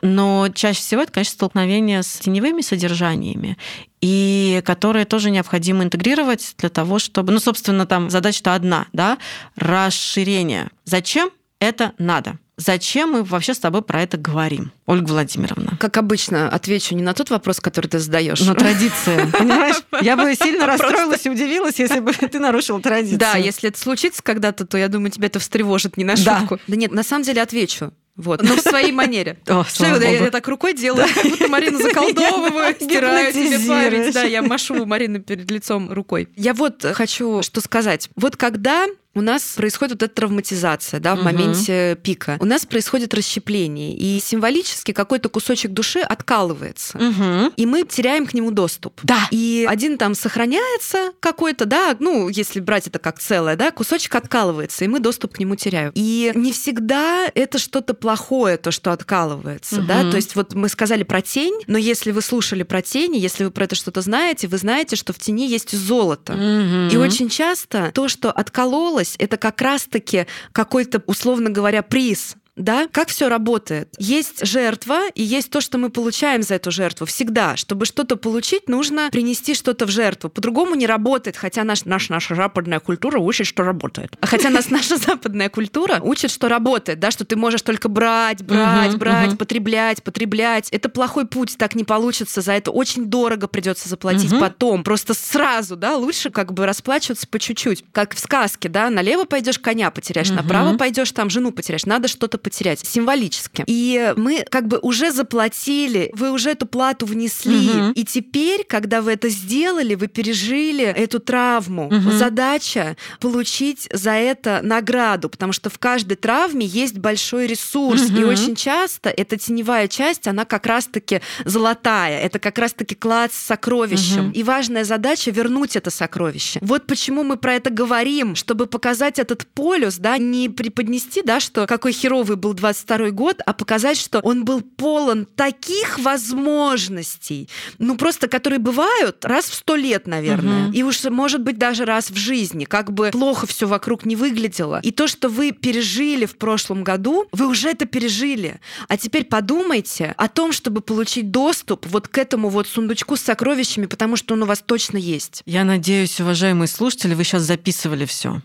Но чаще всего это, конечно, столкновение с теневыми содержаниями, и которые тоже необходимо интегрировать для того, чтобы... Ну, собственно, там задача-то одна, да, расширение. Зачем это надо? Зачем мы вообще с тобой про это говорим, Ольга Владимировна? Как обычно, отвечу не на тот вопрос, который ты задаешь. На традиция. Понимаешь? Я бы сильно расстроилась и удивилась, если бы ты нарушила традицию. Да, если это случится когда-то, то я думаю, тебя это встревожит не на шутку. Да нет, на самом деле отвечу. Вот, но в своей манере. О, что я, я так рукой делаю, как будто Марину заколдовываю, стираю тебе память. Да, я машу Марину перед лицом рукой. Я вот хочу что сказать. Вот когда у нас происходит вот эта травматизация, да, в Мгм. моменте пика. У нас происходит расщепление, и символически какой-то кусочек души откалывается. Мгм. И мы теряем к нему доступ. Да. И один там сохраняется какой-то, да, ну, если брать это как целое, да, кусочек откалывается, и мы доступ к нему теряем. И не всегда это что-то плохое, то, что откалывается, да, Мгм. то есть вот мы сказали про тень, но если вы слушали про тень, если вы про это что-то знаете, вы знаете, что в тени есть золото. Мгм. И очень часто то, что откололось, это как раз-таки какой-то, условно говоря, приз. Да, как все работает? Есть жертва и есть то, что мы получаем за эту жертву. Всегда, чтобы что-то получить, нужно принести что-то в жертву. По-другому не работает, хотя наш, наш, наша западная культура учит, что работает. Хотя нас наша западная культура учит, что работает, да, что ты можешь только брать, брать, брать, потреблять, потреблять. Это плохой путь, так не получится. За это очень дорого придется заплатить потом. Просто сразу, да, лучше как бы расплачиваться по чуть-чуть. Как в сказке, да, налево пойдешь коня потеряешь, направо пойдешь там жену потеряешь. Надо что-то потерять символически. И мы как бы уже заплатили, вы уже эту плату внесли. Мгм. И теперь, когда вы это сделали, вы пережили эту травму. Мгм. Задача получить за это награду, потому что в каждой травме есть большой ресурс. И Мгм. очень часто эта теневая часть, она как раз-таки золотая. Это как раз-таки клад с сокровищем. Мгм. И важная задача вернуть это сокровище. Вот почему мы про это говорим, чтобы показать этот полюс, да, не преподнести, да, что какой херовый был 22 год, а показать, что он был полон таких возможностей, ну просто которые бывают раз в сто лет, наверное, Мгм. и уж может быть даже раз в жизни, как бы плохо все вокруг не выглядело. И то, что вы пережили в прошлом году, вы уже это пережили. А теперь подумайте о том, чтобы получить доступ вот к этому вот сундучку с сокровищами, потому что он у вас точно есть. Я надеюсь, уважаемые слушатели, вы сейчас записывали все.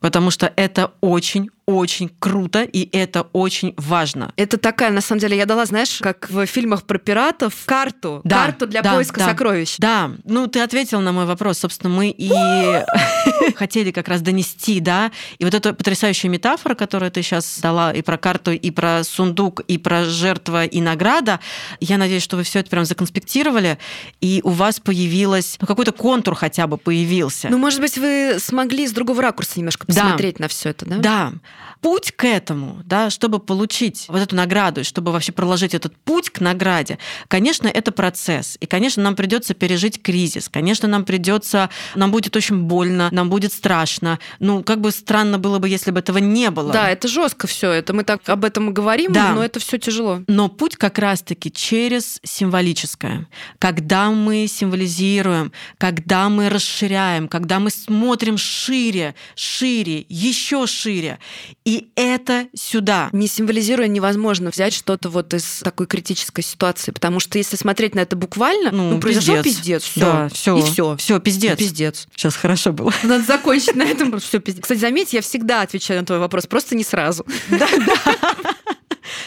Потому что это очень-очень круто, и это очень важно. Это такая, на самом деле, я дала, знаешь, как в фильмах про пиратов, карту, Да, карту для да, поиска да. сокровищ. Да, ну ты ответил на мой вопрос. Собственно, мы и хотели как раз донести, да. И вот эта потрясающая метафора, которую ты сейчас дала и про карту, и про сундук, и про жертва, и награда, я надеюсь, что вы все это прям законспектировали, и у вас появилось, ну, какой-то контур хотя бы появился. Ну, может быть, вы смогли с другого ракурса немножко Да. посмотреть на все это, да? Да. Путь к этому, да, чтобы получить вот эту награду, чтобы вообще проложить этот путь к награде, конечно, это процесс. И, конечно, нам придется пережить кризис. Конечно, нам придется, нам будет очень больно, нам будет страшно. Ну, как бы странно было бы, если бы этого не было. Да, это жестко все. Это мы так об этом и говорим, Да. но это все тяжело. Но путь как раз-таки через символическое. Когда мы символизируем, когда мы расширяем, когда мы смотрим шире, шире, еще шире. И это сюда. Не символизируя, невозможно взять что-то вот из такой критической ситуации, потому что если смотреть на это буквально, ну, Ну, произошел пиздец. пиздец, все, Да, все. и все, Все, пиздец. пиздец. Сейчас хорошо было. Надо закончить на этом. Все пиздец. Кстати, заметь, я всегда отвечаю на твой вопрос, просто не сразу.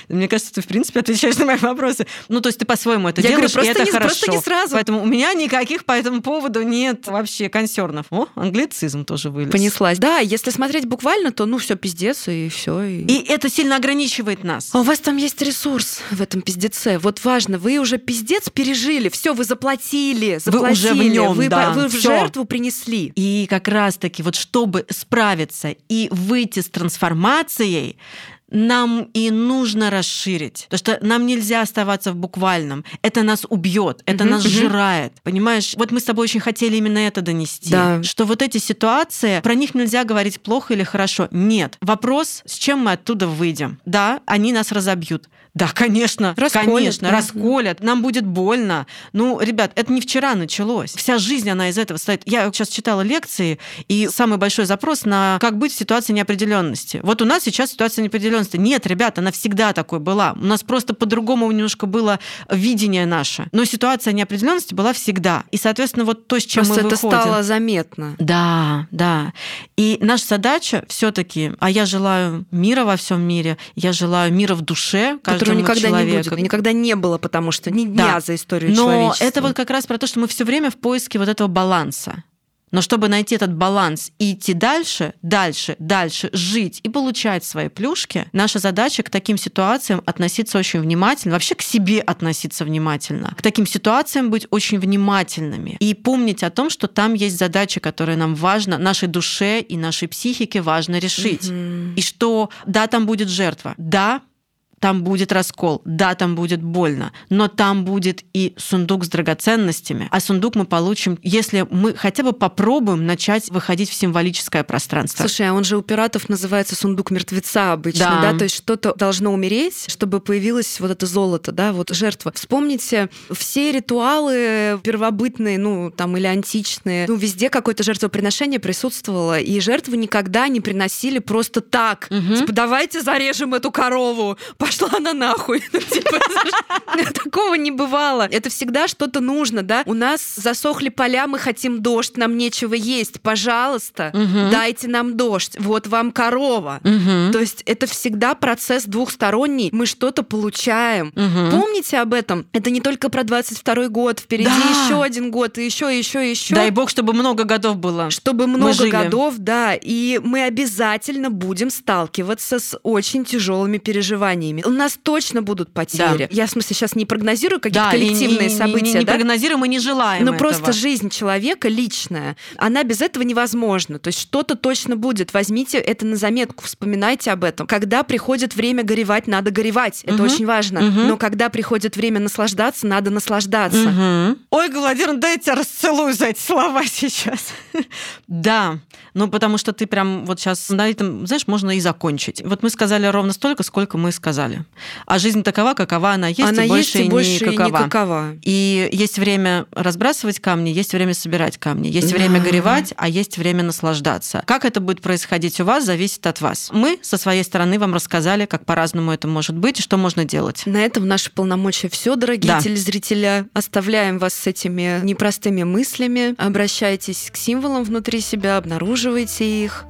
Мне кажется, ты, в принципе, отвечаешь на мои вопросы. Ну, то есть ты по-своему это Я говорю, делаешь, просто и это не- хорошо. просто не сразу. Поэтому у меня никаких по этому поводу нет вообще консернов. О, англицизм тоже вылез. Понеслась. Да, если смотреть буквально, то ну все пиздец и все. И это сильно ограничивает нас. А у вас там есть ресурс в этом пиздеце. Вот важно, вы уже пиздец пережили, все, вы заплатили, Вы заплатили, уже в нём, вы, да, вы в всё. жертву принесли. И как раз-таки вот чтобы справиться и выйти с трансформацией, нам и нужно расширить. Потому что нам нельзя оставаться в буквальном. Это нас убьет, это Мгм, нас мгм. сжирает. Понимаешь? Вот мы с тобой очень хотели именно это донести. Да. Что вот эти ситуации, про них нельзя говорить плохо или хорошо. Нет. Вопрос, с чем мы оттуда выйдем. Да, они нас разобьют. Да, конечно, Расколят, конечно, да. расколят, нам будет больно. Ну, ребят, это не вчера началось. Вся жизнь, она из этого стоит. Я сейчас читала лекции, и самый большой запрос на как быть в ситуации неопределенности. Вот у нас сейчас ситуация неопределенности. Нет, ребят, она всегда такой была. У нас просто по-другому немножко было видение наше. Но ситуация неопределенности была всегда. И, соответственно, вот то, с чем Просто мы это выходим. стало заметно. Да, да. И наша задача все-таки, а я желаю мира во всем мире, я желаю мира в душе каждому Которого никогда человеку. не будет. Никогда не было, потому что ни дня Да. за историю Но человечества. это вот как раз про то, что мы все время в поиске вот этого баланса. Но чтобы найти этот баланс и идти дальше, дальше, дальше, жить и получать свои плюшки, наша задача к таким ситуациям относиться очень внимательно, вообще к себе относиться внимательно, к таким ситуациям быть очень внимательными и помнить о том, что там есть задачи, которые нам важно, нашей душе и нашей психике важно решить. Мгм. И что да, там будет жертва, да, там будет раскол, да, там будет больно, но там будет и сундук с драгоценностями. А сундук мы получим, если мы хотя бы попробуем начать выходить в символическое пространство. Слушай, а он же у пиратов называется сундук мертвеца обычно, Да. да? То есть что-то должно умереть, чтобы появилось вот это золото, да, вот жертва. Вспомните все ритуалы первобытные, ну, там, или античные, ну, везде какое-то жертвоприношение присутствовало, и жертвы никогда не приносили просто так. Мгм. Типа, давайте зарежем эту корову. Пошла она нахуй. Ну, типа, Такого не бывало. Это всегда что-то нужно, да? У нас засохли поля, мы хотим дождь, нам нечего есть. Пожалуйста, дайте нам дождь. Вот вам корова. То есть это всегда процесс двухсторонний. Мы что-то получаем. Помните об этом? Это не только про 22 год. Впереди еще один год, и еще, еще, еще. Дай бог, чтобы много годов было. чтобы много годов, да, и мы обязательно будем сталкиваться с очень тяжелыми переживаниями. У нас точно будут потери. Да. Я, в смысле, сейчас не прогнозирую какие-то Да, и не- коллективные не, не- события, не да? прогнозируем и не желаем Но этого. просто жизнь человека личная, она без этого невозможна. То есть что-то точно будет. Возьмите это на заметку, вспоминайте об этом. Когда приходит время горевать, надо горевать. Это Мгм. очень важно. Мгм. Но когда приходит время наслаждаться, надо наслаждаться. Мгм. Ой, Владимир, дай я тебя расцелую за эти слова сейчас. Да, ну потому что ты прям вот сейчас на этом, знаешь, можно и закончить. Вот мы сказали ровно столько, сколько мы сказали. А жизнь такова, какова она есть, она и больше, есть и больше никакова. и никакова. И есть время разбрасывать камни, есть время собирать камни, есть время Да. горевать, а есть время наслаждаться. Как это будет происходить у вас, зависит от вас. Мы со своей стороны вам рассказали, как по-разному это может быть и что можно делать. На этом наши полномочия все, дорогие Да. телезрители. Оставляем вас с этими непростыми мыслями. Обращайтесь к символам внутри себя, обнаруживайте их.